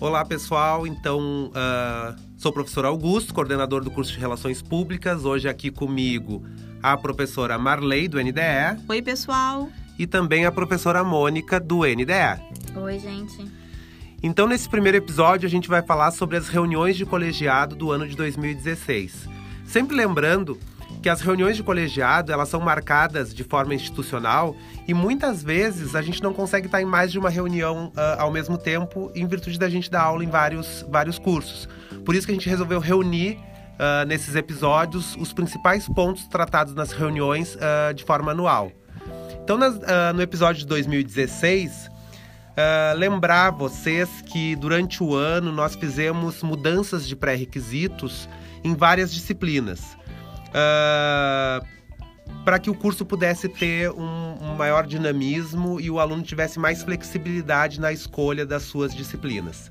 Olá, pessoal. Então, uh, sou o professor Augusto, coordenador do curso de Relações Públicas. Hoje aqui comigo a professora Marley, do NDE. Oi, pessoal. E também a professora Mônica, do NDE. Oi, gente. Então, nesse primeiro episódio, a gente vai falar sobre as reuniões de colegiado do ano de 2016. Sempre lembrando que as reuniões de colegiado elas são marcadas de forma institucional e muitas vezes a gente não consegue estar em mais de uma reunião uh, ao mesmo tempo em virtude da gente dar aula em vários, vários cursos. Por isso que a gente resolveu reunir uh, nesses episódios os principais pontos tratados nas reuniões uh, de forma anual. Então, nas, no episódio de 2016, lembrar vocês que durante o ano nós fizemos mudanças de pré-requisitos em várias disciplinas. Uh, para que o curso pudesse ter um, um, maior dinamismo e o aluno tivesse mais flexibilidade na escolha das suas disciplinas.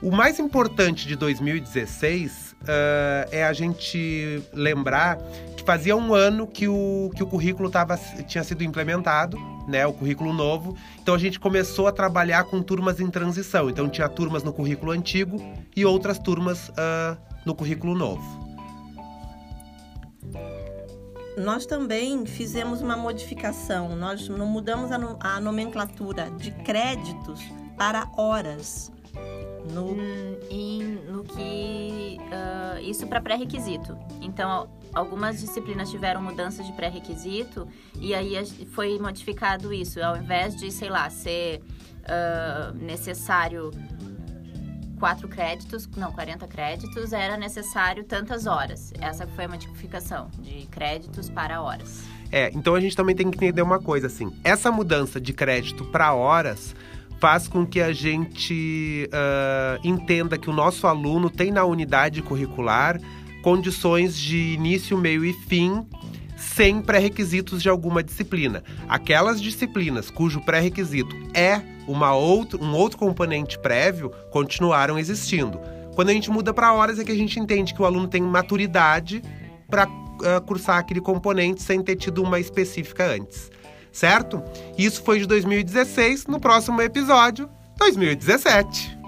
O mais importante de 2016 uh, é a gente lembrar que fazia um ano que o, que o currículo tava, tinha sido implementado, né, o currículo novo. Então a gente começou a trabalhar com turmas em transição. Então tinha turmas no currículo antigo e outras turmas uh, no currículo novo nós também fizemos uma modificação. Nós não mudamos a, no, a nomenclatura de créditos para horas. No, hum, no que uh, isso para pré-requisito. Então, algumas disciplinas tiveram mudança de pré-requisito e aí foi modificado isso. Ao invés de, sei lá, ser uh, necessário quatro créditos, não, 40 créditos, era necessário tantas horas. Essa foi a modificação de créditos para horas. É, então a gente também tem que entender uma coisa assim. Essa mudança de crédito para horas faz com que a gente uh, entenda que o nosso aluno tem na unidade curricular condições de início, meio e fim sem pré-requisitos de alguma disciplina. Aquelas disciplinas cujo pré-requisito é uma outro, um outro componente prévio continuaram existindo. Quando a gente muda para horas é que a gente entende que o aluno tem maturidade para uh, ah, cursar aquele componente sem ter tido uma específica antes. Certo? Isso foi de 2016, no próximo episódio, 2017.